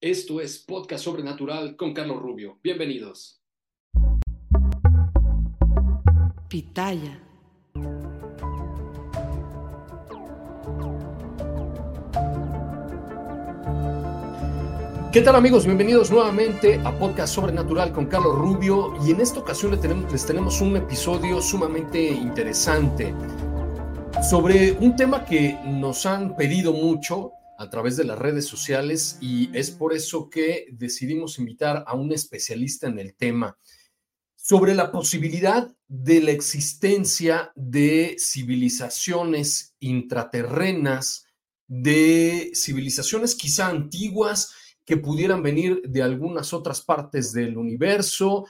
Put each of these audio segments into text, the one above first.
Esto es Podcast Sobrenatural con Carlos Rubio. Bienvenidos. Pitaya. ¿Qué tal amigos? Bienvenidos nuevamente a Podcast Sobrenatural con Carlos Rubio y en esta ocasión les tenemos, les tenemos un episodio sumamente interesante sobre un tema que nos han pedido mucho a través de las redes sociales y es por eso que decidimos invitar a un especialista en el tema sobre la posibilidad de la existencia de civilizaciones intraterrenas, de civilizaciones quizá antiguas, que pudieran venir de algunas otras partes del universo,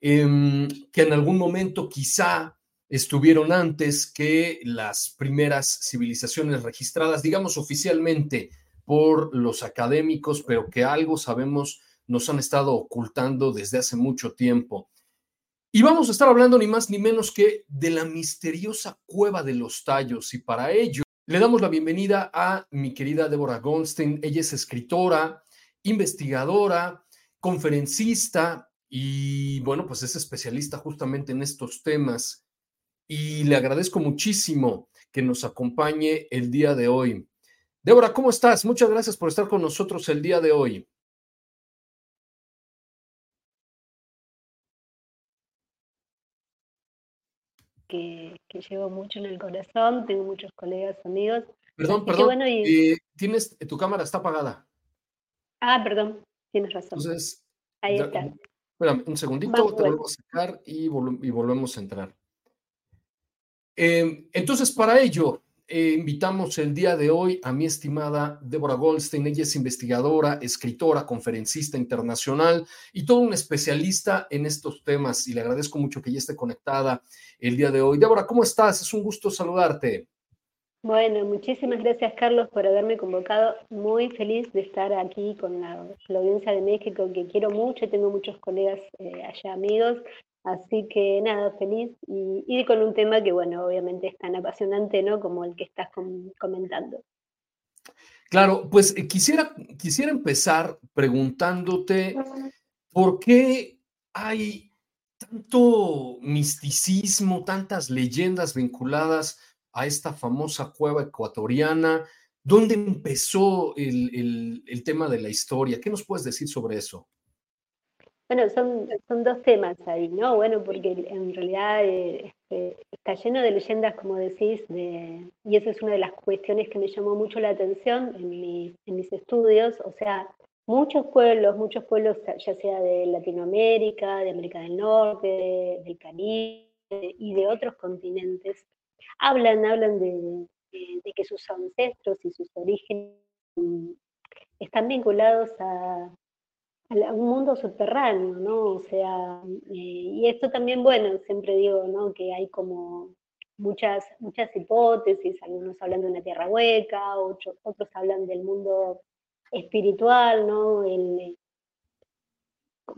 em, que en algún momento quizá estuvieron antes que las primeras civilizaciones registradas, digamos oficialmente por los académicos, pero que algo sabemos nos han estado ocultando desde hace mucho tiempo. Y vamos a estar hablando ni más ni menos que de la misteriosa cueva de los tallos. Y para ello le damos la bienvenida a mi querida Deborah Goldstein. Ella es escritora, investigadora, conferencista y bueno, pues es especialista justamente en estos temas. Y le agradezco muchísimo que nos acompañe el día de hoy. Débora, ¿cómo estás? Muchas gracias por estar con nosotros el día de hoy. Que, que, llevo mucho en el corazón, tengo muchos colegas, amigos. Perdón, perdón. Bueno, y... eh, tienes, tu cámara está apagada. Ah, perdón, tienes razón. Entonces, ahí está. Espérame, un segundito, Vamos, te vuelvo a sacar y, vol y volvemos a entrar. Eh, entonces, para ello, eh, invitamos el día de hoy a mi estimada Débora Goldstein. Ella es investigadora, escritora, conferencista internacional y todo un especialista en estos temas. Y le agradezco mucho que ella esté conectada el día de hoy. Débora, ¿cómo estás? Es un gusto saludarte. Bueno, muchísimas gracias Carlos por haberme convocado. Muy feliz de estar aquí con la, la audiencia de México que quiero mucho. Tengo muchos colegas eh, allá amigos. Así que nada, feliz y, con un tema que, bueno, obviamente es tan apasionante, ¿no? Como el que estás com comentando. Claro, pues eh, quisiera, quisiera empezar preguntándote por qué hay tanto misticismo, tantas leyendas vinculadas a esta famosa cueva ecuatoriana. ¿Dónde empezó el, el, el tema de la historia? ¿Qué nos puedes decir sobre eso? Bueno, son, son dos temas ahí, ¿no? Bueno, porque en realidad este, está lleno de leyendas, como decís, de, y esa es una de las cuestiones que me llamó mucho la atención en, mi, en mis estudios. O sea, muchos pueblos, muchos pueblos, ya sea de Latinoamérica, de América del Norte, de, del Caribe y de otros continentes, hablan, hablan de que sus ancestros y sus orígenes están vinculados a, un mundo subterráneo, ¿no? O sea, eh, y esto también, bueno, siempre digo, ¿no? Que hay como muchas, muchas hipótesis, algunos hablan de una tierra hueca, otros, hablan del mundo espiritual, ¿no? El,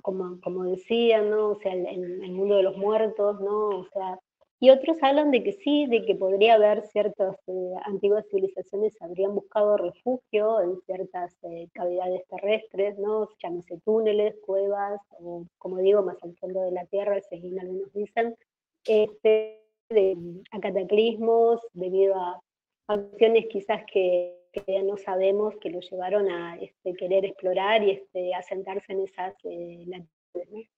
como, como decía, ¿no? O sea, el, mundo de los muertos, ¿no? O sea, y otros hablan de que sí, de que podría haber ciertas eh, antiguas civilizaciones habrían buscado refugio en ciertas eh, cavidades terrestres, ¿no? Llámese túneles, cuevas, o como digo, más al fondo de la Tierra, según algunos dicen, este, de, a cataclismos, debido a acciones quizás que que no sabemos que lo llevaron a este, querer explorar y este, asentarse en esas eh, latitudes.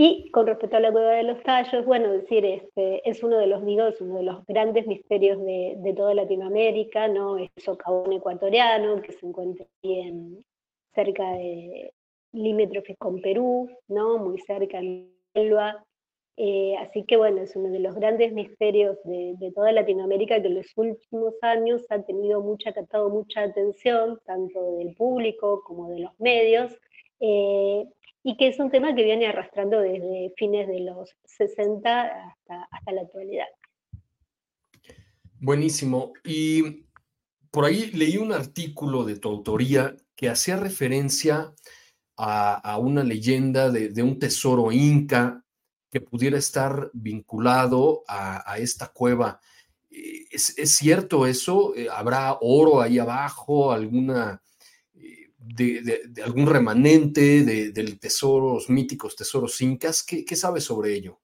Y con respecto a la cueva de los tallos, bueno, decir, este, es uno de los, digo, uno de los grandes misterios de, de toda Latinoamérica, ¿no? Es socavón ecuatoriano que se encuentra bien cerca de limítrofe con Perú, ¿no? Muy cerca en selva. Eh, así que bueno, es uno de los grandes misterios de, toda Latinoamérica que en los últimos años ha tenido mucha, captado mucha atención, tanto del público como de los medios, eh, y que es un tema que viene arrastrando desde fines de los 60 hasta, hasta la actualidad. Buenísimo. Y por ahí leí un artículo de tu autoría que hacía referencia a, una leyenda de, de, un tesoro inca que pudiera estar vinculado a, esta cueva. Eh, ¿Es, cierto eso? ¿Habrá oro ahí abajo? ¿Alguna eh, de, algún remanente de, tesoros míticos, tesoros incas? ¿Qué, qué sabes sobre ello?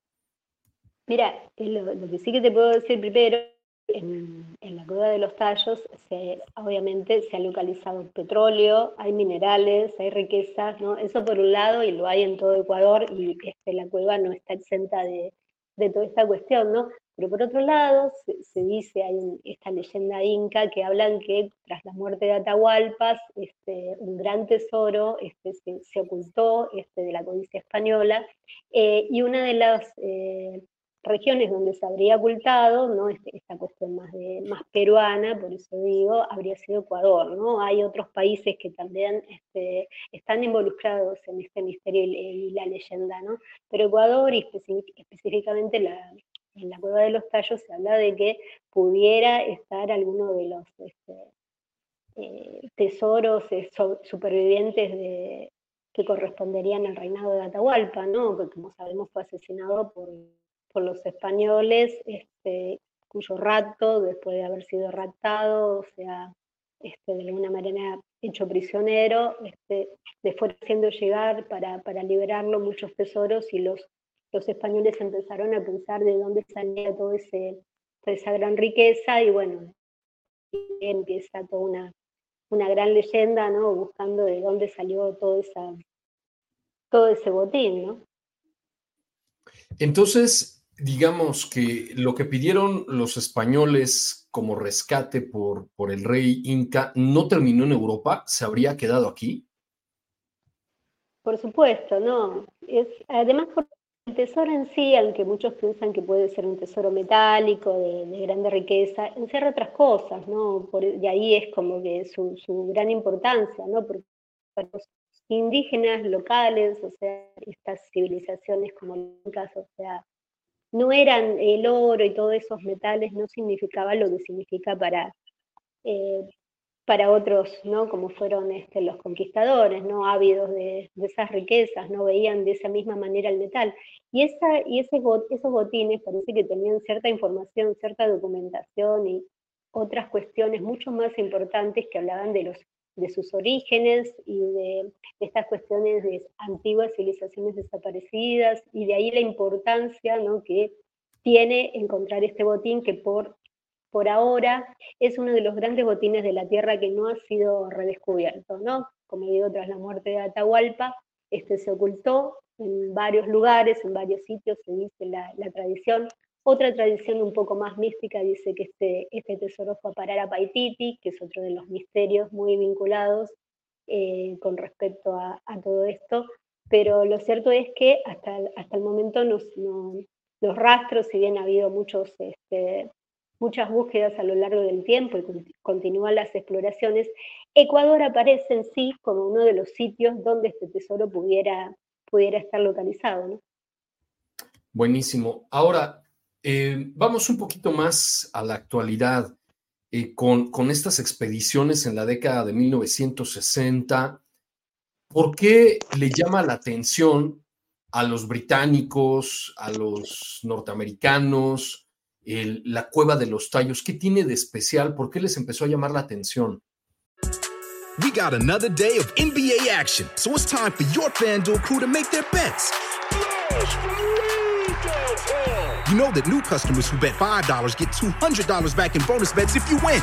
Mira, lo, que sí que te puedo decir primero en, la cueva de los tallos, obviamente se ha localizado petróleo, hay minerales, hay riquezas, ¿no? Eso por un lado, y lo hay en todo Ecuador, y este, la cueva no está exenta de, toda esta cuestión, ¿no? Pero por otro lado, se, dice, hay esta leyenda inca que hablan que tras la muerte de Atahualpas, este, un gran tesoro este, se, ocultó este, de la codicia española, eh, y una de las... Eh, regiones donde se habría ocultado, ¿no? Esta cuestión más, de, más peruana, por eso digo, habría sido Ecuador, ¿no? Hay otros países que también están involucrados en este misterio y, la leyenda, ¿no? Pero Ecuador, y específicamente la, en la Cueva de los Tallos, se habla de que pudiera estar alguno de los este, eh, tesoros eh, supervivientes que corresponderían al reinado de Atahualpa, ¿no? que como sabemos fue asesinado por los españoles, este, cuyo rapto, después de haber sido raptado, o sea, este, de alguna manera hecho prisionero, este, le fue haciendo llegar para, para, liberarlo muchos tesoros y los, los españoles empezaron a pensar de dónde salía todo ese, toda esa gran riqueza y bueno, empieza toda una, una gran leyenda, ¿no? Buscando de dónde salió todo, esa, todo ese botín, ¿no? Entonces, digamos que lo que pidieron los españoles como rescate por, por el rey Inca no terminó en Europa, se habría quedado aquí. Por supuesto, no. Es, además, por el tesoro en sí, aunque muchos piensan que puede ser un tesoro metálico de, de grande riqueza, encierra otras cosas, ¿no? Por, y ahí es como que su, su gran importancia, ¿no? Porque para los indígenas locales, o sea, estas civilizaciones como Incas, o sea, no eran el oro y todos esos metales, no significaba lo que significa para, eh, para otros, ¿no? Como fueron este, los conquistadores, ¿no? Ávidos de, esas riquezas, no veían de esa misma manera el metal. Y, esa, y ese, esos botines parece que tenían cierta información, cierta documentación y otras cuestiones mucho más importantes que hablaban de los de sus orígenes y de estas cuestiones de antiguas civilizaciones desaparecidas y de ahí la importancia ¿no? que tiene encontrar este botín que por, por ahora es uno de los grandes botines de la Tierra que no ha sido redescubierto. ¿no? Como digo, tras la muerte de Atahualpa, este se ocultó en varios lugares, en varios sitios, se dice la, tradición, otra tradición un poco más mística dice que este, este tesoro fue a parar a Paititi, que es otro de los misterios muy vinculados eh, con respecto a, todo esto, pero lo cierto es que hasta, hasta el momento los rastros, si bien ha habido muchos, este, muchas búsquedas a lo largo del tiempo y continúan las exploraciones, Ecuador aparece en sí como uno de los sitios donde este tesoro pudiera, pudiera estar localizado. Buenísimo. Ahora, eh, vamos un poquito más a la actualidad. Eh, con, con, estas expediciones en la década de 1960, ¿por qué le llama la atención a los británicos, a los norteamericanos, la cueva de los tallos? ¿Qué tiene de especial? ¿Por qué les empezó a llamar la atención? We got another day of NBA action, so it's time for your FanDuel crew to make their bets. You know that new customers who bet $5 get $200 back in bonus bets if you win.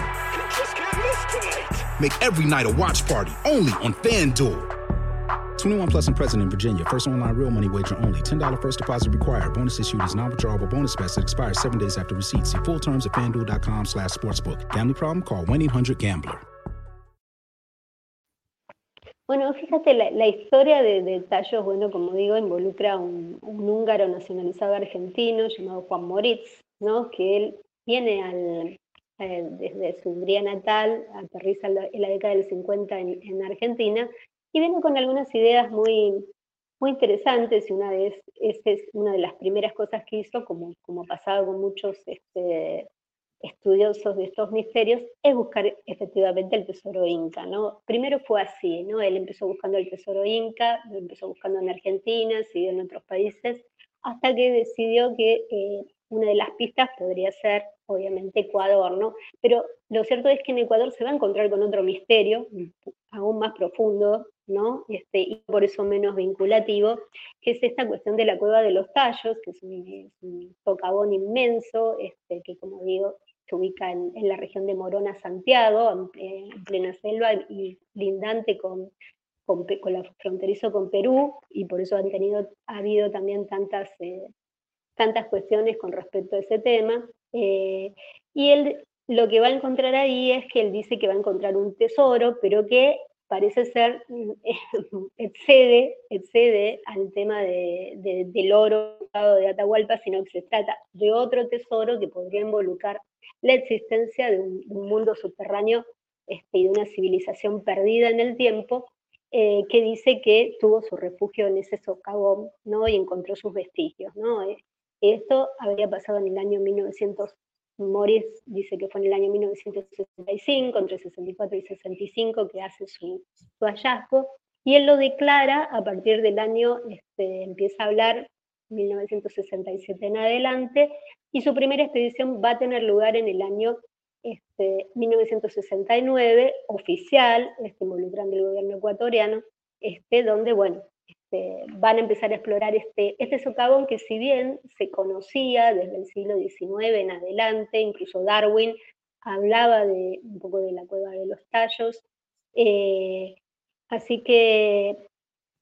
make every night a watch party only on FanDuel. 21 plus and present in Virginia. First online real money wager only. $10 first deposit required. Bonus issued is non-withdrawable bonus best that expires seven days after receipt. See full terms at fanduel.com slash sportsbook. Gambling problem? Call 1-800-GAMBLER. Bueno, fíjate, la, la historia de, de, Tallos, bueno, como digo, involucra un, un, húngaro nacionalizado argentino llamado Juan Moritz, ¿no? Que él viene al, eh, desde su Hungría natal, aterriza en la década del 50 en, en Argentina y viene con algunas ideas muy, muy interesantes y una vez, esta es una de las primeras cosas que hizo, como, como pasado con muchos este, estudiosos de estos misterios, es buscar efectivamente el tesoro inca, ¿no? Primero fue así, ¿no? Él empezó buscando el tesoro inca, lo empezó buscando en Argentina, siguió en otros países, hasta que decidió que eh, una de las pistas podría ser, obviamente, Ecuador, ¿no? Pero lo cierto es que en Ecuador se va a encontrar con otro misterio, aún más profundo, ¿no? Este, y por eso menos vinculativo, que es esta cuestión de la cueva de los tallos, que es un, un socavón inmenso, este, que como digo, se ubica en, la región de Morona, Santiago, en, en plena selva y lindante con, con, con, la fronterizo con Perú, y por eso han tenido, ha habido también tantas, eh, tantas cuestiones con respecto a ese tema. Eh, y él lo que va a encontrar ahí es que él dice que va a encontrar un tesoro, pero que parece ser, excede, excede al tema de, de, del oro de Atahualpa, sino que se trata de otro tesoro que podría involucrar la existencia de un, un mundo subterráneo este, y de una civilización perdida en el tiempo, eh, que dice que tuvo su refugio en ese socavón ¿no? y encontró sus vestigios. ¿no? Eh, esto habría pasado en el año 1900 Morris dice que fue en el año 1965, entre 64 y 65, que hace su, hallazgo, y él lo declara a partir del año, este, empieza a hablar 1967 en adelante, y su primera expedición va a tener lugar en el año este, 1969, oficial, este, involucrando el gobierno ecuatoriano, este, donde, bueno, este, van a empezar a explorar este, este socavón que si bien se conocía desde el siglo XIX en adelante, incluso Darwin hablaba de un poco de la cueva de los tallos, eh, así que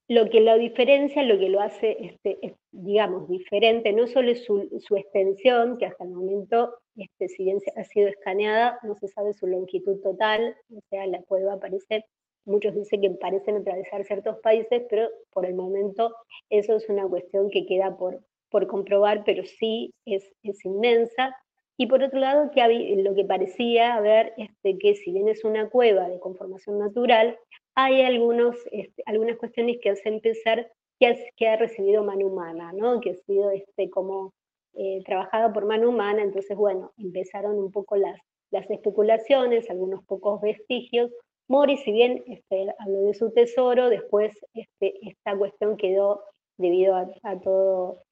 lo que lo diferencia, lo que lo hace, este, es, digamos, diferente, no solo es su, su, extensión, que hasta el momento, este, si bien ha sido escaneada, no se sabe su longitud total, o sea, la cueva parece Muchos dicen que parecen atravesar ciertos países, pero por el momento eso es una cuestión que queda por, por comprobar, pero sí es, es inmensa. Y por otro lado, que lo que parecía haber, este, que si bien es una cueva de conformación natural, hay algunos, este, algunas cuestiones que hacen pensar que, has, que ha recibido mano humana, ¿no? que ha sido este, como eh, trabajada por mano humana. Entonces, bueno, empezaron un poco las, las especulaciones, algunos pocos vestigios, Mori, si bien este, habló de su tesoro, después este, esta cuestión quedó debido a, todo,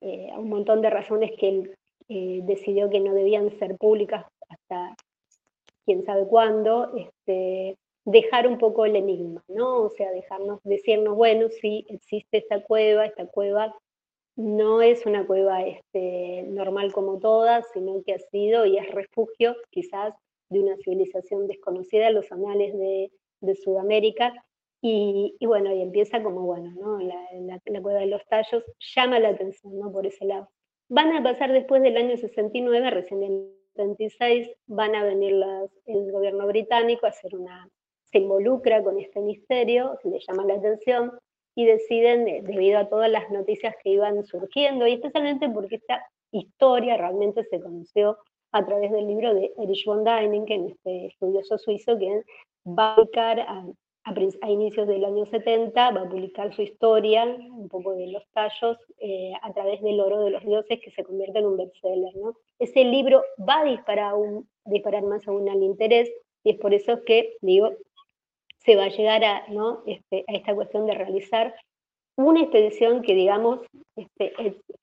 eh, a un montón de razones que él eh, decidió que no debían ser públicas hasta quién sabe cuándo, este, dejar un poco el enigma, ¿no? O sea, dejarnos, decirnos, bueno, sí, existe esta cueva, esta cueva no es una cueva este, normal como todas, sino que ha sido y es refugio quizás de una civilización desconocida los anales de, de Sudamérica. Y, y, bueno, y empieza como, bueno, ¿no? La, la, la, cueva de los tallos llama la atención, ¿no? Por ese lado. Van a pasar después del año 69, recién en el 76, van a venir el gobierno británico a hacer una, se involucra con este misterio, le llama la atención y deciden, de, debido a todas las noticias que iban surgiendo, y especialmente porque esta historia realmente se conoció a través del libro de Erich von Däniken, este estudioso suizo que va a publicar a, inicios del año 70, va a publicar su historia, un poco de los tallos, eh, a través del oro de los dioses, que se convierte en un bestseller. ¿no? Ese libro va a disparar, más aún al interés, y es por eso que, digo, se va a llegar a, este, a esta cuestión de realizar una expedición que, digamos, este,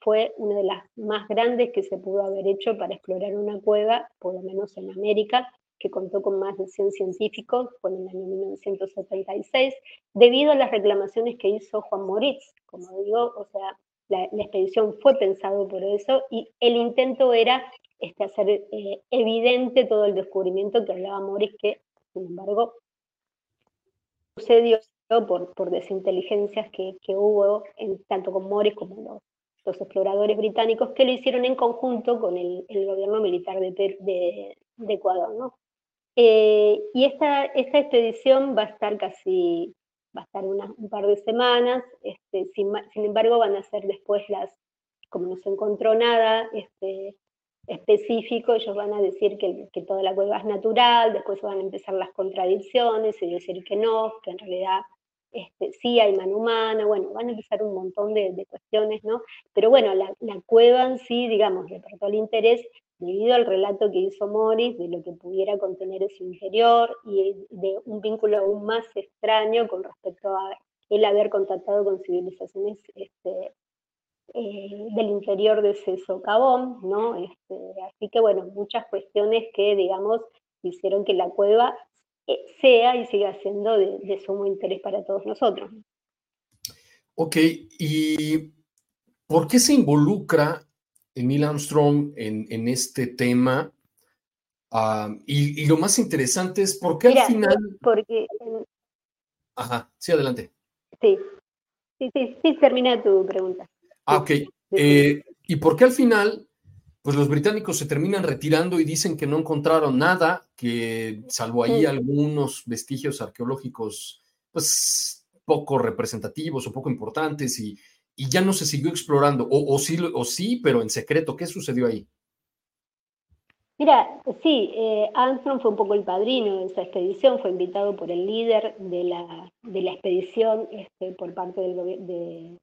fue una de las más grandes que se pudo haber hecho para explorar una cueva, por lo menos en América, que contó con más de 100 científicos, fue en el año 1976, debido a las reclamaciones que hizo Juan Moritz. Como digo, o sea, la, la expedición fue pensado por eso y el intento era este, hacer eh, evidente todo el descubrimiento que hablaba Moritz, que Sin embargo, sucedió por, por desinteligencias que, hubo en, tanto con Morris como los, los, exploradores británicos que lo hicieron en conjunto con el, gobierno militar de, Ecuador. ¿no? Eh, y esta, esta expedición va a estar casi, va a estar un par de semanas, este, sin, sin, embargo van a ser después las, como no se encontró nada, este, específico, ellos van a decir que, que, toda la cueva es natural, después van a empezar las contradicciones y decir que no, que en realidad este, sí hay mano humana, bueno, van a empezar un montón de, cuestiones, ¿no? Pero bueno, la, cueva en sí, digamos, despertó el interés debido al relato que hizo Morris de lo que pudiera contener ese interior y de un vínculo aún más extraño con respecto a él haber contactado con civilizaciones este, eh, del interior de ese socavón, ¿no? Este, así que bueno, muchas cuestiones que, digamos, hicieron que la cueva sea y siga siendo de, sumo interés para todos nosotros. Ok, ¿y por qué se involucra Neil Armstrong en, este tema? Ah, y, lo más interesante es por qué al final... Porque... Ajá, sí, adelante. Sí, sí, sí, sí, termina tu pregunta. Ah, ok. Eh, ¿Y por qué al final, pues los británicos se terminan retirando y dicen que no encontraron nada, que salvo ahí algunos vestigios arqueológicos, pues poco representativos o poco importantes y, ya no se siguió explorando? O, sí, o sí, pero en secreto, ¿qué sucedió ahí? Mira, sí, eh, Armstrong fue un poco el padrino de esa expedición, fue invitado por el líder de la, de la expedición este, por parte del, de,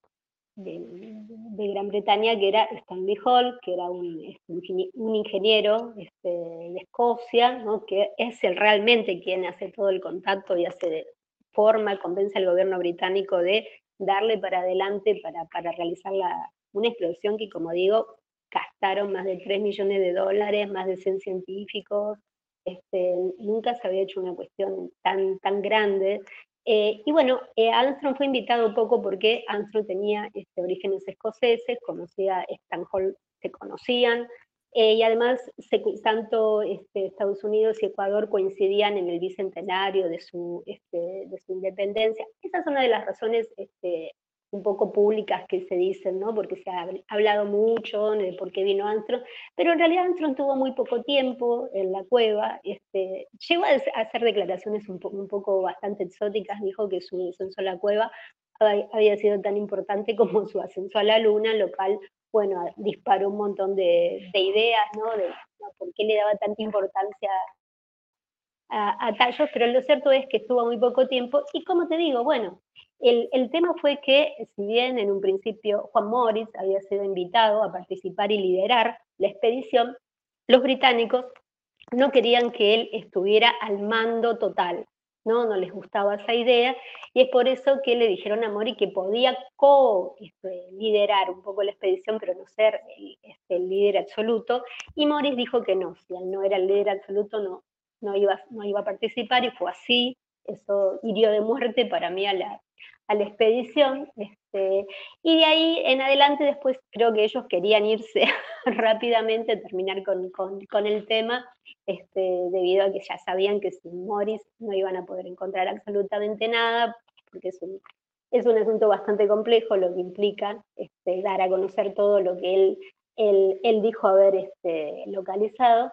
de, Gran Bretaña, que era Stanley Hall, que era un, un ingeniero este, de Escocia, ¿no? que es el, realmente quien hace todo el contacto y hace forma, convence al gobierno británico de darle para adelante para, para realizar la, una explosión que, como digo, gastaron más de 3 millones de dólares, más de 100 científicos, este, nunca se había hecho una cuestión tan, tan grande eh, y bueno, eh, Armstrong fue invitado poco porque Armstrong tenía este, orígenes escoceses, conocía Stan Hall, se conocían, eh, y además tanto este, Estados Unidos y Ecuador coincidían en el bicentenario de su, este, de su independencia. Esa es una de las razones este, un poco públicas que se dicen, ¿no? Porque se ha hablado mucho de por qué vino Armstrong, pero en realidad Armstrong tuvo muy poco tiempo en la cueva, este, llegó a hacer declaraciones un, un poco bastante exóticas, dijo que su ascenso a la cueva había sido tan importante como su ascenso a la luna, lo cual, bueno, disparó un montón de, ideas, ¿no? De por qué le daba tanta importancia a, a tallos, pero lo cierto es que estuvo muy poco tiempo y como te digo, bueno, el, tema fue que, si bien en un principio Juan Morris había sido invitado a participar y liderar la expedición, los británicos no querían que él estuviera al mando total, ¿no? No les gustaba esa idea, y es por eso que le dijeron a Morris que podía co-liderar un poco la expedición, pero no ser el, este, líder absoluto, y Morris dijo que no, si él no era el líder absoluto, no iba a participar, y fue así, eso hirió de muerte para mí a la, a la expedición. Este, y de ahí en adelante después creo que ellos querían irse rápidamente, terminar con, con, el tema, este, debido a que ya sabían que sin Morris no iban a poder encontrar absolutamente nada, porque es un, es un asunto bastante complejo lo que implica este, dar a conocer todo lo que él, él, él dijo haber este, localizado.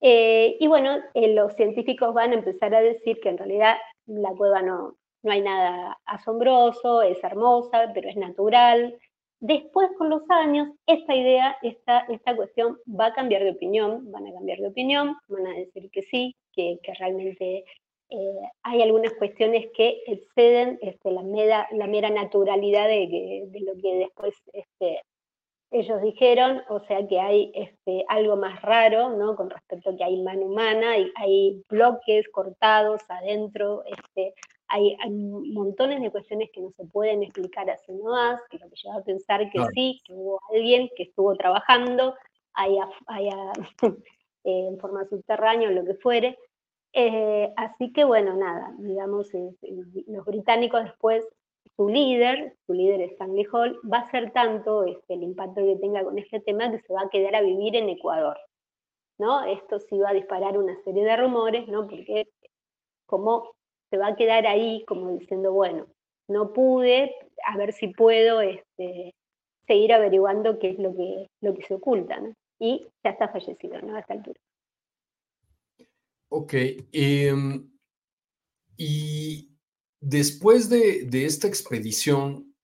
Eh, y bueno, eh, los científicos van a empezar a decir que en realidad la cueva no, no hay nada asombroso, es hermosa, pero es natural. Después, con los años, esta idea, esta, esta cuestión va a cambiar de opinión, van a cambiar de opinión, van a decir que sí, que, realmente eh, hay algunas cuestiones que exceden este, la, mera, la mera naturalidad de, lo que después este, ellos dijeron, o sea que hay este, algo más raro, ¿no? Con respecto a que hay mano humana, y hay bloques cortados adentro, este, hay, montones de cuestiones que no se pueden explicar así nomás, que lo que lleva a pensar que sí, que hubo alguien que estuvo trabajando allá, eh, en forma subterránea o lo que fuere. Eh, así que bueno, nada, digamos, los británicos después, su líder, su líder Stanley Hall, va a ser tanto este, el impacto que tenga con este tema que se va a quedar a vivir en Ecuador. ¿no? Esto sí va a disparar una serie de rumores, ¿no? Porque como se va a quedar ahí como diciendo, bueno, no pude, a ver si puedo este, seguir averiguando qué es lo que, lo que se oculta, ¿no? Y ya está fallecido, ¿no? A esta altura. Ok. Em, y después de, de, esta expedición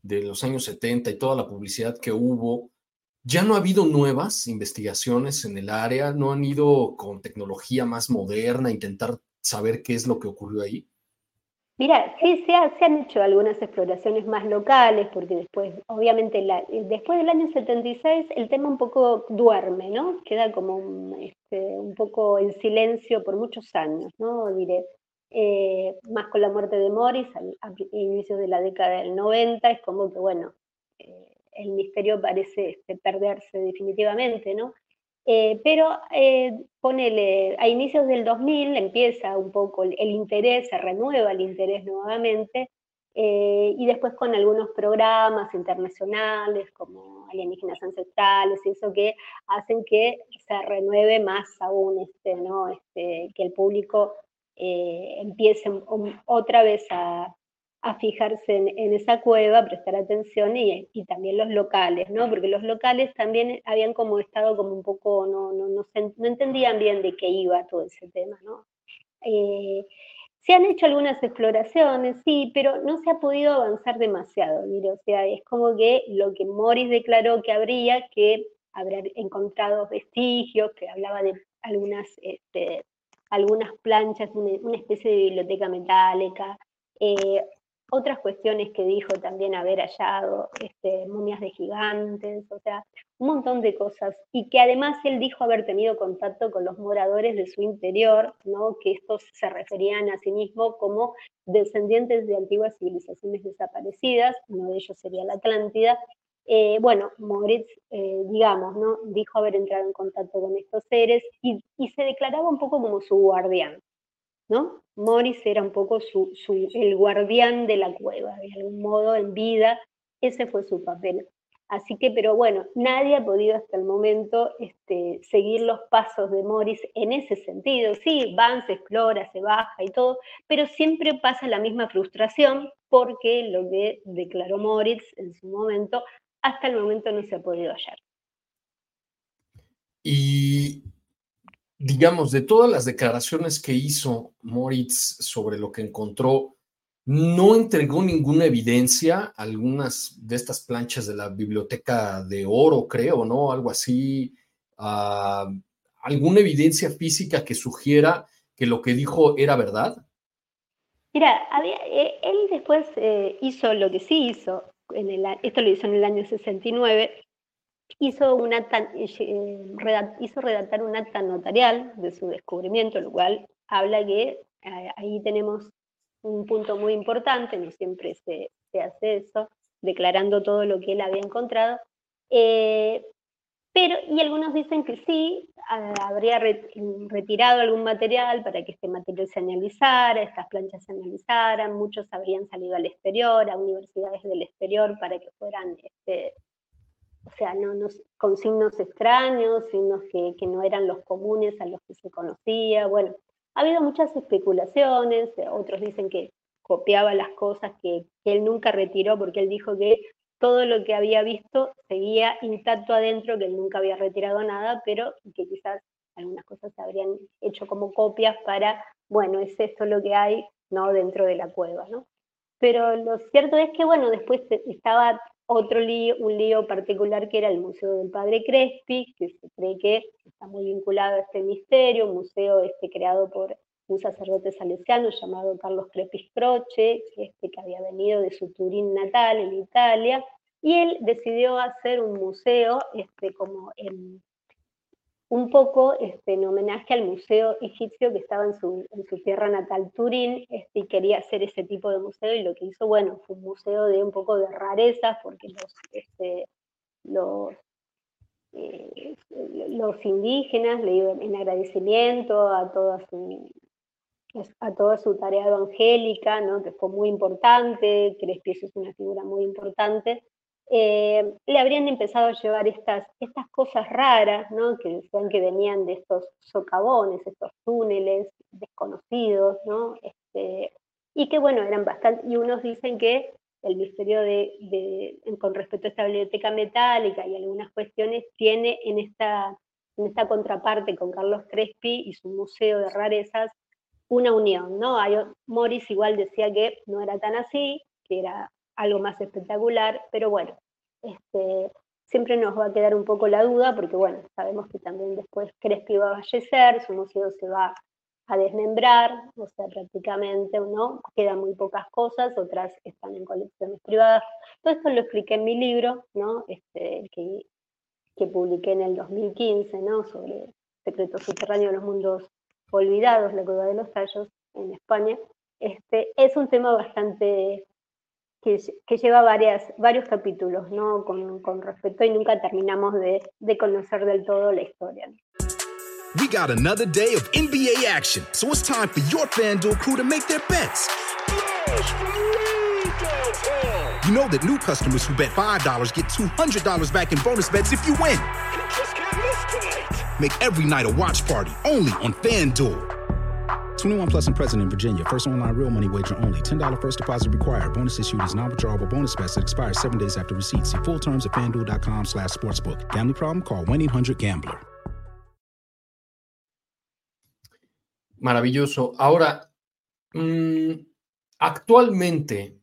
de los años 70 y toda la publicidad que hubo, ¿ya no ha habido nuevas investigaciones en el área? ¿No han ido con tecnología más moderna a intentar saber qué es lo que ocurrió ahí? Mira, sí se, han hecho algunas exploraciones más locales, porque después, obviamente, después del año 76 el tema un poco duerme, ¿no? Queda como un, este, un poco en silencio por muchos años, ¿no? Diré. Eh, más con la muerte de Morris a, inicios de la década del 90, es como que, bueno, eh, el misterio parece este, perderse definitivamente, ¿no? Eh, pero eh, ponele, a inicios del 2000 empieza un poco el, interés, se renueva el interés nuevamente, eh, y después con algunos programas internacionales como alienígenas ancestrales y eso que hacen que se renueve más aún, este, ¿no? este, que el público empiece otra vez a, a fijarse en, esa cueva, prestar atención y, también los locales, ¿no? Porque los locales también habían como estado como un poco, no, no, no, no entendían bien de qué iba todo ese tema, ¿no? Eh, se han hecho algunas exploraciones, sí, pero no se ha podido avanzar demasiado, mire, o sea, es como que lo que Morris declaró que habría, que habrá encontrado vestigios, que hablaba de algunas, este, algunas planchas, una, especie de biblioteca metálica, eh, otras cuestiones que dijo también haber hallado, este, momias de gigantes, o sea, un montón de cosas. Y que además él dijo haber tenido contacto con los moradores de su interior, ¿no? que estos se referían a sí mismos como descendientes de antiguas civilizaciones desaparecidas, uno de ellos sería la Atlántida. Eh, bueno, Moritz, eh, digamos, ¿no? dijo haber entrado en contacto con estos seres y se declaraba un poco como su guardián, Morris era un poco su, el guardián de la cueva, de algún modo en vida, ese fue su papel. Así que, pero bueno, nadie ha podido hasta el momento este, seguir los pasos de Morris en ese sentido. Sí, van, se explora, se baja y todo, pero siempre pasa la misma frustración porque lo que declaró Morris en su momento, hasta el momento no se ha podido hallar. Y digamos, de todas las declaraciones que hizo Moritz sobre lo que encontró, no entregó ninguna evidencia, algunas de estas planchas de la biblioteca de oro, creo, ¿no? Algo así, ah, alguna evidencia física que sugiera que lo que dijo era verdad. Mira, eh, él después eh, hizo lo que sí hizo, en el, esto lo hizo en el año 69, hizo, un eh, hizo redactar un acta notarial de su descubrimiento, lo cual habla que eh, ahí tenemos un punto muy importante, no siempre se, hace eso, declarando todo lo que él había encontrado. Eh, pero, y algunos dicen que sí, habría retirado algún material para que este material se analizara, estas planchas se analizaran, muchos habrían salido al exterior, a universidades del exterior para que fueran este, o sea, no, con signos extraños, signos que, no eran los comunes a los que se conocía. Bueno, ha habido muchas especulaciones, otros dicen que copiaba las cosas que, él nunca retiró porque él dijo que todo lo que había visto seguía intacto adentro, que él nunca había retirado nada, pero que quizás algunas cosas se habrían hecho como copias para, bueno, es esto lo que hay, ¿no? Dentro de la cueva, ¿no? Pero lo cierto es que, bueno, después estaba otro lío, un lío particular que era el Museo del Padre Crespi, que se cree que está muy vinculado a este misterio, un museo este, creado por un sacerdote salesiano llamado Carlos Crespi Croce, este, que había venido de su Turín natal en Italia, y él decidió hacer un museo este, como en, un poco este, en homenaje al museo egipcio que estaba en su, tierra natal, Turín, este, y quería hacer ese tipo de museo, y lo que hizo, bueno, fue un museo de un poco de rarezas, porque los, este, los, eh, los indígenas le iban en agradecimiento a toda su a toda su tarea evangélica, ¿no? que fue muy importante, Crespi es una figura muy importante, eh, le habrían empezado a llevar estas, estas cosas raras, ¿no? que decían que venían de estos socavones, estos túneles desconocidos, ¿no? Este, y que bueno, eran bastante, y unos dicen que el misterio de, con respecto a esta biblioteca metálica y algunas cuestiones tiene en esta, en esta contraparte con Carlos Crespi y su museo de rarezas una unión, ¿no? Morris igual decía que no era tan así, que era algo más espectacular, pero bueno, este, siempre nos va a quedar un poco la duda, porque bueno, sabemos que también después Crespi va a fallecer, su museo se va a desmembrar, o sea, prácticamente no, quedan muy pocas cosas, otras están en colecciones privadas. Todo esto lo expliqué en mi libro, ¿no? Este, que, que publiqué en el 2015, ¿no? Sobre secretos subterráneos de los mundos olvidados, la cueva de los tallos en España. Este, es un tema bastante que, que lleva varias, varios capítulos, ¿no? Con, con respecto y nunca terminamos de, de conocer del todo la historia. We got another day of NBA action, so it's time for your FanDuel crew to make their bets. You know that new customers who bet $5 get $200 back in bonus bets if you win. Make every night a watch party only on FanDuel. 21 plus and present in Virginia. First online real money wager only. $10 first deposit required. Bonus issued is non-withdrawable bonus bets that expires seven days after receipt. See full terms at fanduel.com slash sportsbook. Gambling problem? Call 1-800-GAMBLER. Maravilloso. Ahora, mmm, actualmente,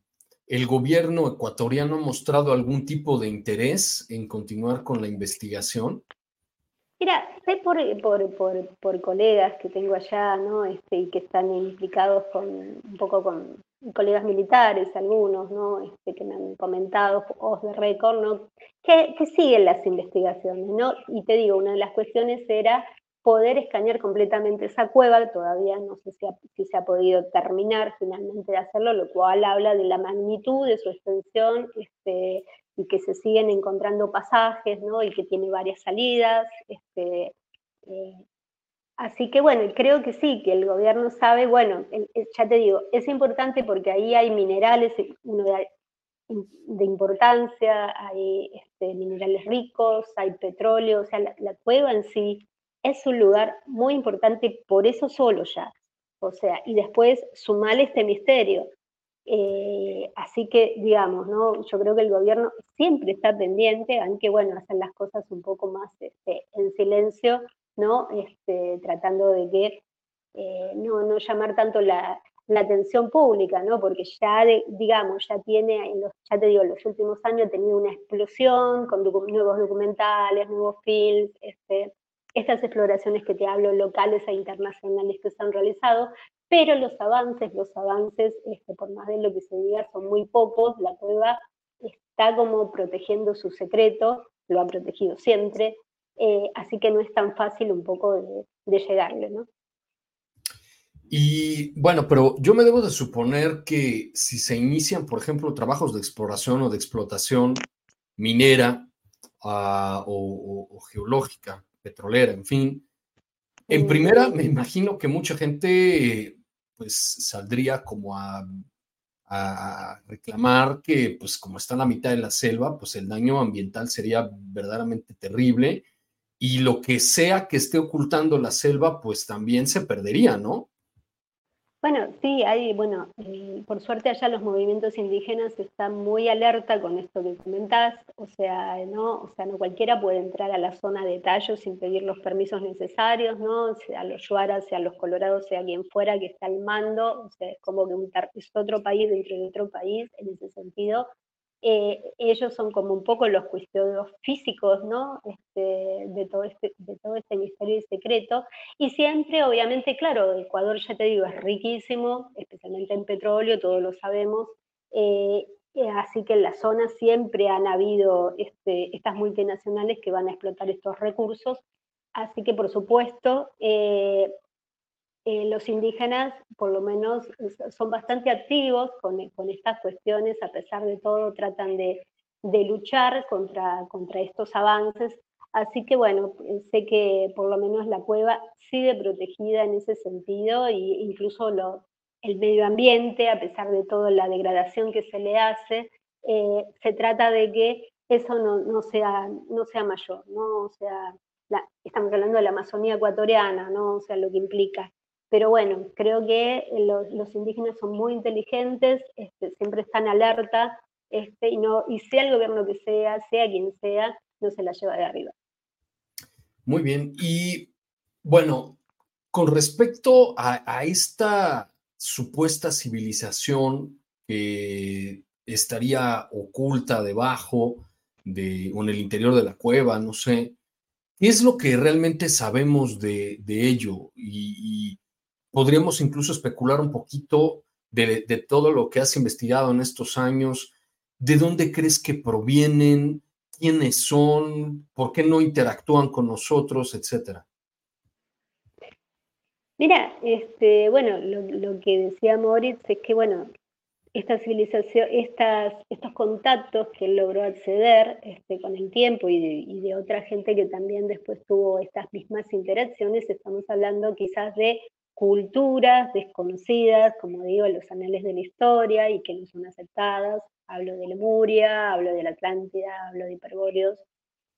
¿el gobierno ecuatoriano ha mostrado algún tipo de interés en continuar con la investigación? Mira, sé por, por, por, por, colegas que tengo allá, ¿no? Este, y que están implicados con un poco con colegas militares, algunos, ¿no? Este, que me han comentado, os de récord, ¿no? Que, que siguen las investigaciones, ¿no? Y te digo, una de las cuestiones era poder escanear completamente esa cueva, todavía no sé si, si, se ha podido terminar finalmente de hacerlo, lo cual habla de la magnitud de su extensión este, y que se siguen encontrando pasajes, ¿no? Y que tiene varias salidas. Este, eh, así que bueno, creo que sí, que el gobierno sabe, bueno, ya te digo, es importante porque ahí hay minerales uno de, de importancia, hay este, minerales ricos, hay petróleo, o sea, la, la cueva en sí es un lugar muy importante por eso solo ya. O sea, y después sumar este misterio. Eh, así que, digamos, ¿no? yo creo que el gobierno siempre está pendiente, aunque bueno, hacen las cosas un poco más este, en silencio, ¿no? Este, tratando de que eh, no, no, llamar tanto la, atención pública, ¿no? Porque ya, digamos, ya tiene, en los, ya te digo, en los últimos años ha tenido una explosión con nuevos documentales, nuevos films, este, estas exploraciones que te hablo, locales e internacionales que se han realizado, pero los avances, los avances, este, por más de lo que se diga, son muy pocos. La cueva está como protegiendo su secreto, lo ha protegido siempre, eh, así que no es tan fácil un poco de, de llegarle, ¿no? Y bueno, pero yo me debo de suponer que si se inician, por ejemplo, trabajos de exploración o de explotación minera uh, o, o, geológica, petrolera, en fin. En primera, me imagino que mucha gente pues saldría como a, reclamar que pues como está en la mitad de la selva, pues el daño ambiental sería verdaderamente terrible y lo que sea que esté ocultando la selva pues también se perdería, ¿no? Bueno, sí, hay, bueno, por suerte allá los movimientos indígenas están muy alerta con esto que comentás, o sea, no, o sea, no cualquiera puede entrar a la zona de tallos sin pedir los permisos necesarios, ¿no? Sea los yuaras, sea los colorados, sea quien fuera que está al mando, o sea, es como que un, es otro país dentro de otro país en ese sentido, eh, ellos son como un poco los custodios físicos ¿no? Este, de, todo este, de todo este misterio y secreto. Y siempre, obviamente, claro, Ecuador, ya te digo, es riquísimo, especialmente en petróleo, todos lo sabemos. Eh, eh, así que en la zona siempre han habido este, estas multinacionales que van a explotar estos recursos. Así que, por supuesto, eh, los indígenas, por lo menos, son bastante activos con, estas cuestiones, a pesar de todo, tratan de, luchar contra, contra estos avances. Así que bueno, sé que por lo menos la cueva sigue protegida en ese sentido e incluso el medio ambiente, a pesar de toda la degradación que se le hace, eh, se trata de que eso no, sea, no sea mayor, ¿no? O sea, estamos hablando de la Amazonía ecuatoriana, ¿no? O sea, lo que implica. Pero bueno, creo que los, indígenas son muy inteligentes, este, siempre están alerta, este, y, no, y sea el gobierno que sea, sea quien sea, no se la lleva de arriba. Muy bien, y bueno, con respecto a, esta supuesta civilización que estaría oculta debajo de, o en el interior de la cueva, no sé, ¿qué es lo que realmente sabemos de, ello? Y, podríamos incluso especular un poquito de, todo lo que has investigado en estos años, ¿de dónde crees que provienen? ¿Quiénes son? ¿Por qué no interactúan con nosotros? Etcétera. Mira, este, bueno, lo, que decía Moritz es que, bueno, esta civilización, estas, estos contactos que él logró acceder este, con el tiempo y de, otra gente que también después tuvo estas mismas interacciones, estamos hablando quizás de culturas desconocidas, como digo, en los anales de la historia y que no son aceptadas. Hablo de Lemuria, hablo de la Atlántida, hablo de Hiperbóreos,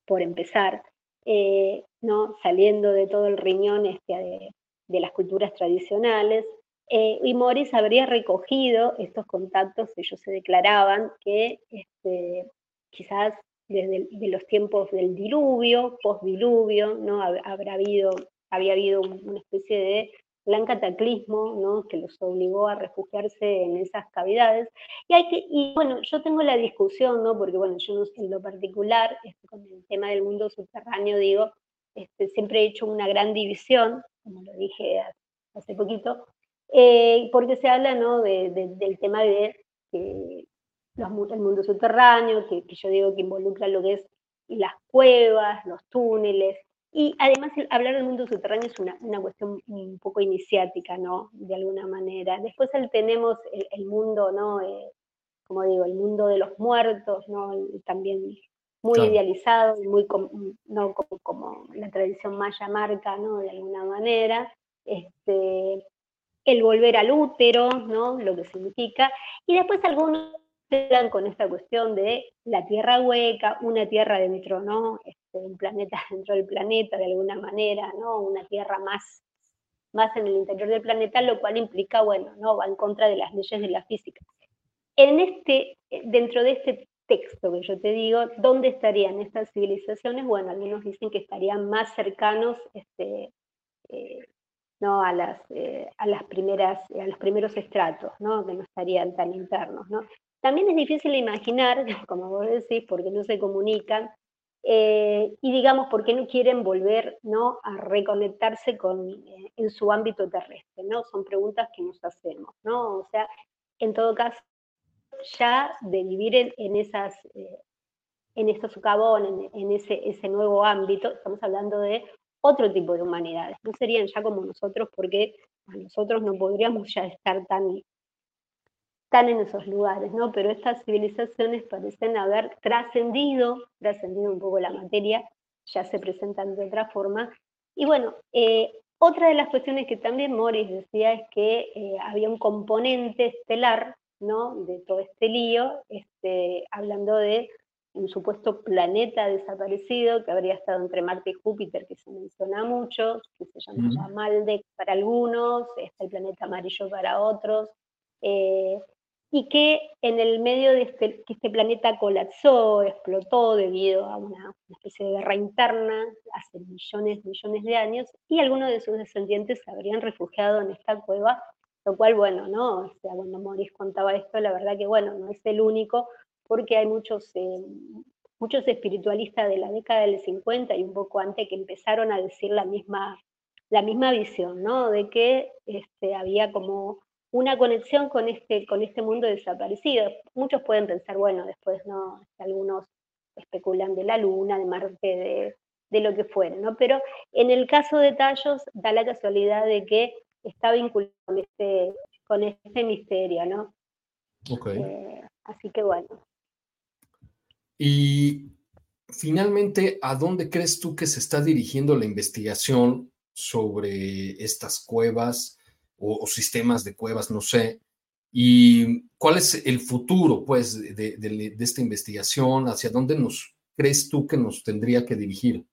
por empezar, eh, ¿no? saliendo de todo el riñón este, de, de las culturas tradicionales. Eh, y Morris habría recogido estos contactos, ellos se declaraban que este, quizás desde de los tiempos del diluvio, postdiluvio, ¿no? Habrá habido, había habido una especie de gran cataclismo ¿no? que los obligó a refugiarse en esas cavidades. Y, hay que, y bueno, yo tengo la discusión, ¿no? porque bueno, yo en lo particular, este, con el tema del mundo subterráneo, digo, este, siempre he hecho una gran división como lo dije hace poquito, eh, porque se habla ¿no? del tema de el mundo subterráneo, que, yo digo que involucra lo que es las cuevas, los túneles, y además hablar del mundo subterráneo es una, cuestión un poco iniciática, ¿no? De alguna manera. Después tenemos el, mundo, ¿no? Eh, como digo, el mundo de los muertos, ¿no? También muy idealizado y muy no como, la tradición maya marca, ¿no? De alguna manera. Este, el volver al útero, ¿no? Lo que significa. Y después algunos con esta cuestión de la tierra hueca, una tierra dentro, ¿no? Un planeta dentro del planeta, de alguna manera, ¿no? Una tierra más, más en el interior del planeta, lo cual implica, bueno, ¿no? Va en contra de las leyes de la física. En este, dentro de este texto que yo te digo, ¿dónde estarían estas civilizaciones? Bueno, algunos dicen que estarían más cercanos este, eh, ¿no? a, las, eh, a, las primeras, a los primeros estratos, ¿no? que no estarían tan internos. ¿no? También es difícil imaginar, como vos decís, porque no se comunican, eh, y digamos, por qué no quieren volver ¿no? a reconectarse con, en su ámbito terrestre. ¿no? Son preguntas que nos hacemos. ¿no? O sea, en todo caso, ya de vivir en, esas, eh, en estos socavón, en, ese, ese nuevo ámbito, estamos hablando de otro tipo de humanidades, no serían ya como nosotros porque a nosotros no podríamos ya estar tan, tan en esos lugares, ¿no? Pero estas civilizaciones parecen haber trascendido, trascendido un poco la materia, ya se presentan de otra forma. Y bueno, eh, otra de las cuestiones que también Morris decía es que eh, había un componente estelar de todo este lío, este, hablando de un supuesto planeta desaparecido que habría estado entre Marte y Júpiter, que se menciona mucho, que se llama Maldek para algunos, está el planeta amarillo para otros, eh, y que en el medio de este, que este planeta colapsó, explotó debido a una, especie de guerra interna hace millones, millones de años, y algunos de sus descendientes se habrían refugiado en esta cueva lo cual, bueno, ¿no? Sea, cuando Morris contaba esto, la verdad que, bueno, no es el único, porque hay muchos, eh, muchos espiritualistas de la década del 50 y un poco antes que empezaron a decir la misma, la misma visión, ¿no? De que este, había como una conexión con este, con este mundo desaparecido. Muchos pueden pensar, bueno, después, ¿no? Algunos especulan de la luna, de Marte, de, de lo que fuera, ¿no? Pero en el caso de Tallos da la casualidad de que está vinculado con este, con este misterio, ¿no? Ok. Eh, así que bueno. Y finalmente, ¿a dónde crees tú que se está dirigiendo la investigación sobre estas cuevas o, sistemas de cuevas, no sé? ¿Y cuál es el futuro, pues, de, esta investigación? ¿Hacia dónde nos crees tú que nos tendría que dirigir?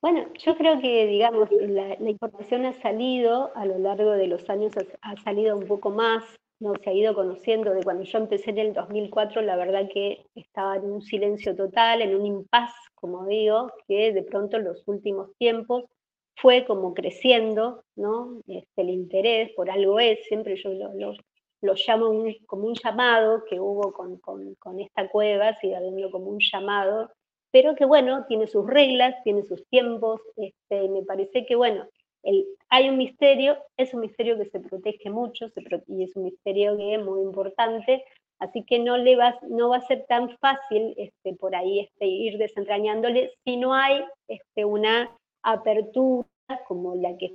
Bueno, yo creo que, digamos, la, información ha salido a lo largo de los años, ha, salido un poco más, no se ha ido conociendo. De cuando yo empecé en el 2004, la verdad que estaba en un silencio total, en un impas, como digo, que de pronto en los últimos tiempos fue como creciendo, ¿no? Este, el interés por algo es, siempre yo lo, lo, llamo como un llamado que hubo con, con, esta cueva, sigue habiendo como un llamado pero que bueno, tiene sus reglas, tiene sus tiempos, este, me parece que bueno, hay un misterio, es un misterio que se protege mucho y es un misterio que es muy importante, así que no, le va, no va a ser tan fácil este, por ahí este, ir desentrañándole si no hay una apertura como la que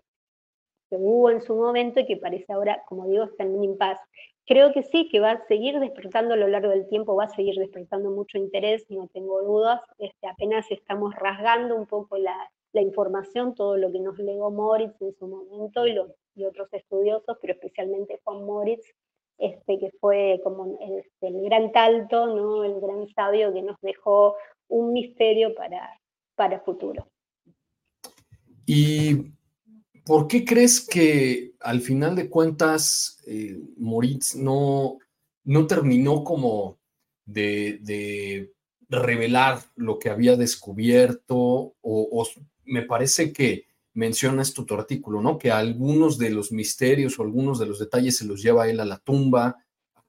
hubo en su momento y que parece ahora, como digo, está en un impasse creo que sí, que va a seguir despertando a lo largo del tiempo, va a seguir despertando mucho interés, no tengo dudas. Este, apenas estamos rasgando un poco la, información, todo lo que nos legó Moritz en su momento y, otros estudiosos, pero especialmente Juan Moritz, este, que fue como este, el gran talto, el gran sabio que nos dejó un misterio para, para futuro. Y ¿Por qué crees que al final de cuentas eh, Moritz no, no terminó como de, revelar lo que había descubierto? O, me parece que mencionas tu, tu artículo, ¿no? Que algunos de los misterios o algunos de los detalles se los lleva él a la tumba.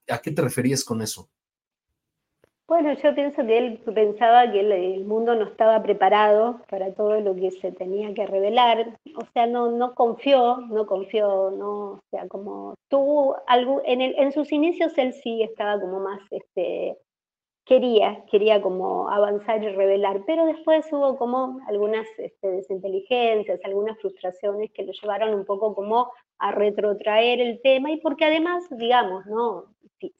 ¿A qué te referías con eso? Bueno, yo pienso que él pensaba que el, mundo no estaba preparado para todo lo que se tenía que revelar, o sea, no, no confió, no confió, no, o sea, como tuvo algo, en, el, en sus inicios él sí estaba como más, este, quería, quería como avanzar y revelar, pero después hubo como algunas este, desinteligencias, algunas frustraciones que lo llevaron un poco como a retrotraer el tema y porque además, digamos, ¿no?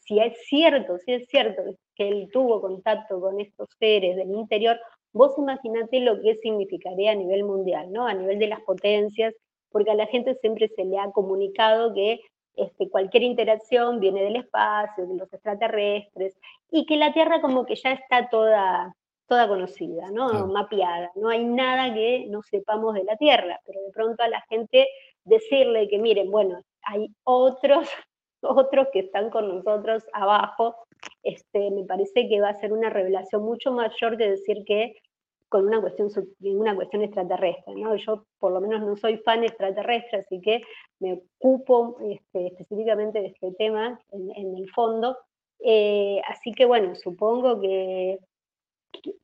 si, es cierto, si es cierto que él tuvo contacto con estos seres del interior, vos imaginate lo que significaría a nivel mundial, ¿no? A nivel de las potencias, porque a la gente siempre se le ha comunicado que este, cualquier interacción viene del espacio, de los extraterrestres, y que la Tierra como que ya está toda, toda conocida, ¿no? Mapeada. No hay nada que no sepamos de la Tierra, pero de pronto a la gente decirle que miren, bueno, hay otros otros que están con nosotros abajo, este, me parece que va a ser una revelación mucho mayor que decir que con una cuestión, una cuestión extraterrestre. ¿no? Yo por lo menos no soy fan extraterrestre, así que me ocupo este, específicamente de este tema en, el fondo. Eh, así que bueno, supongo que,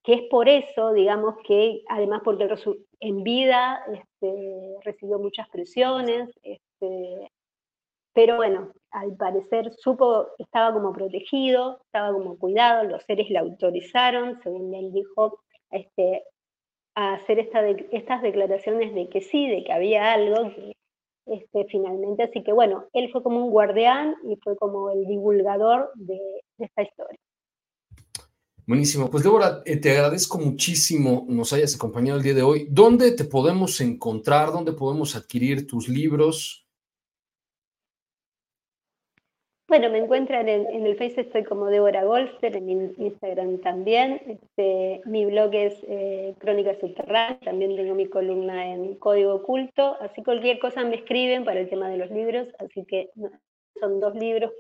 que, es por eso, digamos, que además porque en vida este, recibió muchas presiones, este, pero bueno, al parecer supo, estaba como protegido, estaba como cuidado, los seres le autorizaron, según él dijo, este, a hacer estas declaraciones de que sí, de que había algo, este, finalmente, así que bueno, él fue como un guardián y fue como el divulgador de, esta historia. Buenísimo, pues Débora, eh, te agradezco muchísimo nos hayas acompañado el día de hoy. ¿Dónde te podemos encontrar? ¿Dónde podemos adquirir tus libros? Bueno, me encuentran en, el Facebook, estoy como Débora Golster, en Instagram también. Este, mi blog es eh, Crónicas Subterráneas, también tengo mi columna en Código Oculto, así cualquier cosa me escriben para el tema de los libros, así que son dos libros,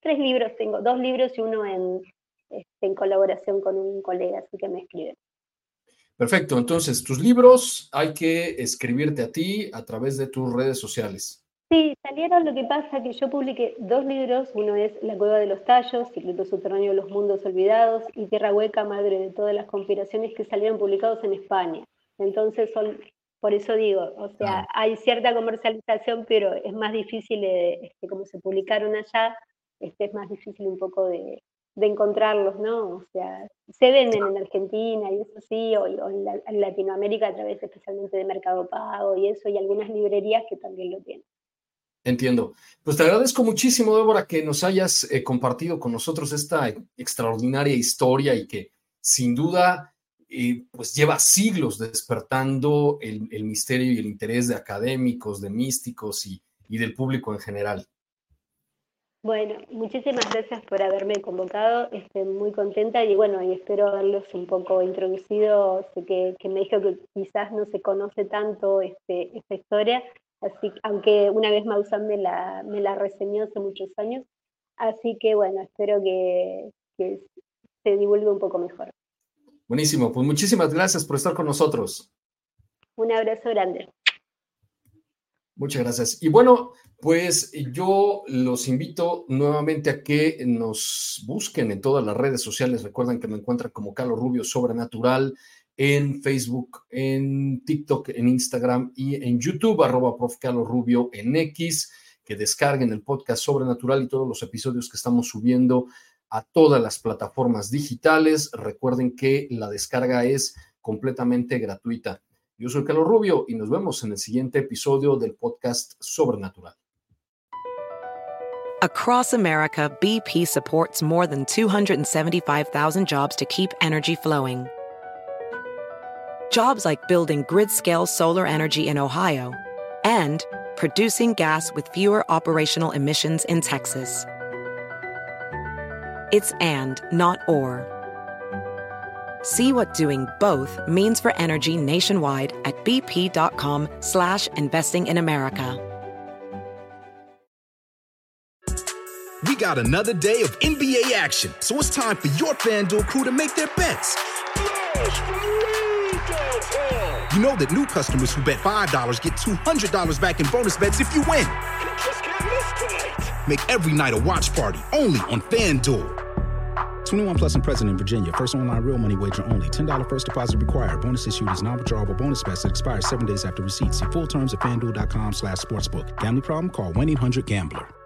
tres libros tengo, dos libros y uno en, este, en colaboración con un colega, así que me escriben. Perfecto, entonces tus libros hay que escribirte a ti a través de tus redes sociales. Sí, salieron lo que pasa que yo publiqué dos libros, uno es La cueva de los tallos, Secreto subterráneo de los mundos olvidados y Tierra hueca, madre de todas las conspiraciones que salieron publicados en España. Entonces son, por eso digo, o sea, ah. hay cierta comercialización, pero es más difícil, este, como se publicaron allá, este, es más difícil un poco de, encontrarlos, ¿no? O sea, se venden en Argentina y eso sí, o, en, en, Latinoamérica a través especialmente de Mercado Pago y eso, y algunas librerías que también lo tienen. Entiendo. Pues te agradezco muchísimo, Débora, que nos hayas eh, compartido con nosotros esta extraordinaria historia y que sin duda eh, pues lleva siglos despertando el, misterio y el interés de académicos, de místicos y, y del público en general. Bueno, muchísimas gracias por haberme convocado. Estoy muy contenta y bueno, espero haberlos un poco introducido. Sé que, me dijo que quizás no se conoce tanto este, esta historia, así aunque una vez Maussan me la, me la reseñó hace muchos años. Así que bueno, espero que, que se divulgue un poco mejor. Buenísimo, pues muchísimas gracias por estar con nosotros. Un abrazo grande. Muchas gracias. Y bueno, pues yo los invito nuevamente a que nos busquen en todas las redes sociales. Recuerden que me encuentran como Carlos Rubio Sobrenatural en Facebook, en TikTok, en Instagram y en YouTube, arroba prof. Carlos Rubio en X, que descarguen el podcast Sobrenatural y todos los episodios que estamos subiendo a todas las plataformas digitales. Recuerden que la descarga es completamente gratuita. Yo soy Carlos Rubio y nos vemos en el siguiente episodio del podcast Sobrenatural. Across America, BP supports more than 275,000 jobs to keep energy flowing. Jobs like building grid-scale solar energy in Ohio and producing gas with fewer operational emissions in Texas. It's and, not or. See what doing both means for energy nationwide at bp.com slash investing in America. We got another day of NBA action, so it's time for your FanDuel crew to make their bets. You know that new customers who bet $5 get $200 back in bonus bets if you win. You just can't miss tonight. Make every night a watch party only on FanDuel. 21 plus and present in Virginia. First online real money wager only. $10 first deposit required. Bonus issued is non-withdrawable bonus bets that expires seven days after receipt. See full terms at fanduel.com slash sportsbook. Gambling problem? Call 1-800-GAMBLER.